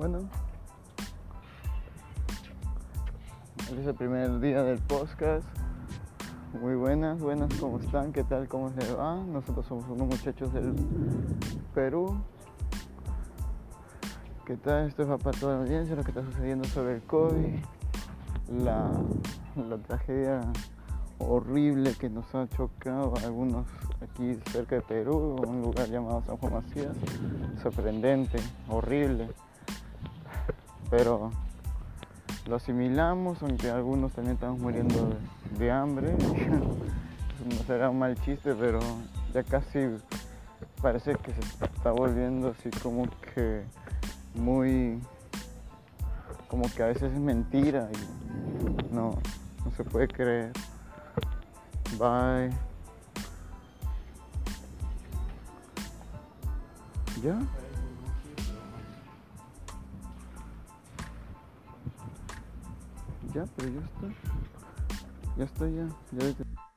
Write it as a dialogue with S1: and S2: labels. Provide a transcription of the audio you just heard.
S1: Bueno, es el primer día del podcast. Muy buenas, buenas, ¿cómo están? ¿Qué tal? ¿Cómo se va? Nosotros somos unos muchachos del Perú. ¿Qué tal? Esto es para toda la audiencia, lo que está sucediendo sobre el COVID, la, la tragedia horrible que nos ha chocado a algunos aquí cerca de Perú, un lugar llamado San Juan Macías. Sorprendente, horrible. Pero lo asimilamos, aunque algunos también estamos muriendo de, hambre. no será un mal chiste, pero ya casi parece que se está volviendo así como que muy como que a veces es mentira y no, no se puede creer. Bye. ¿Ya? Ya, pero ya está. Ya está ya. ya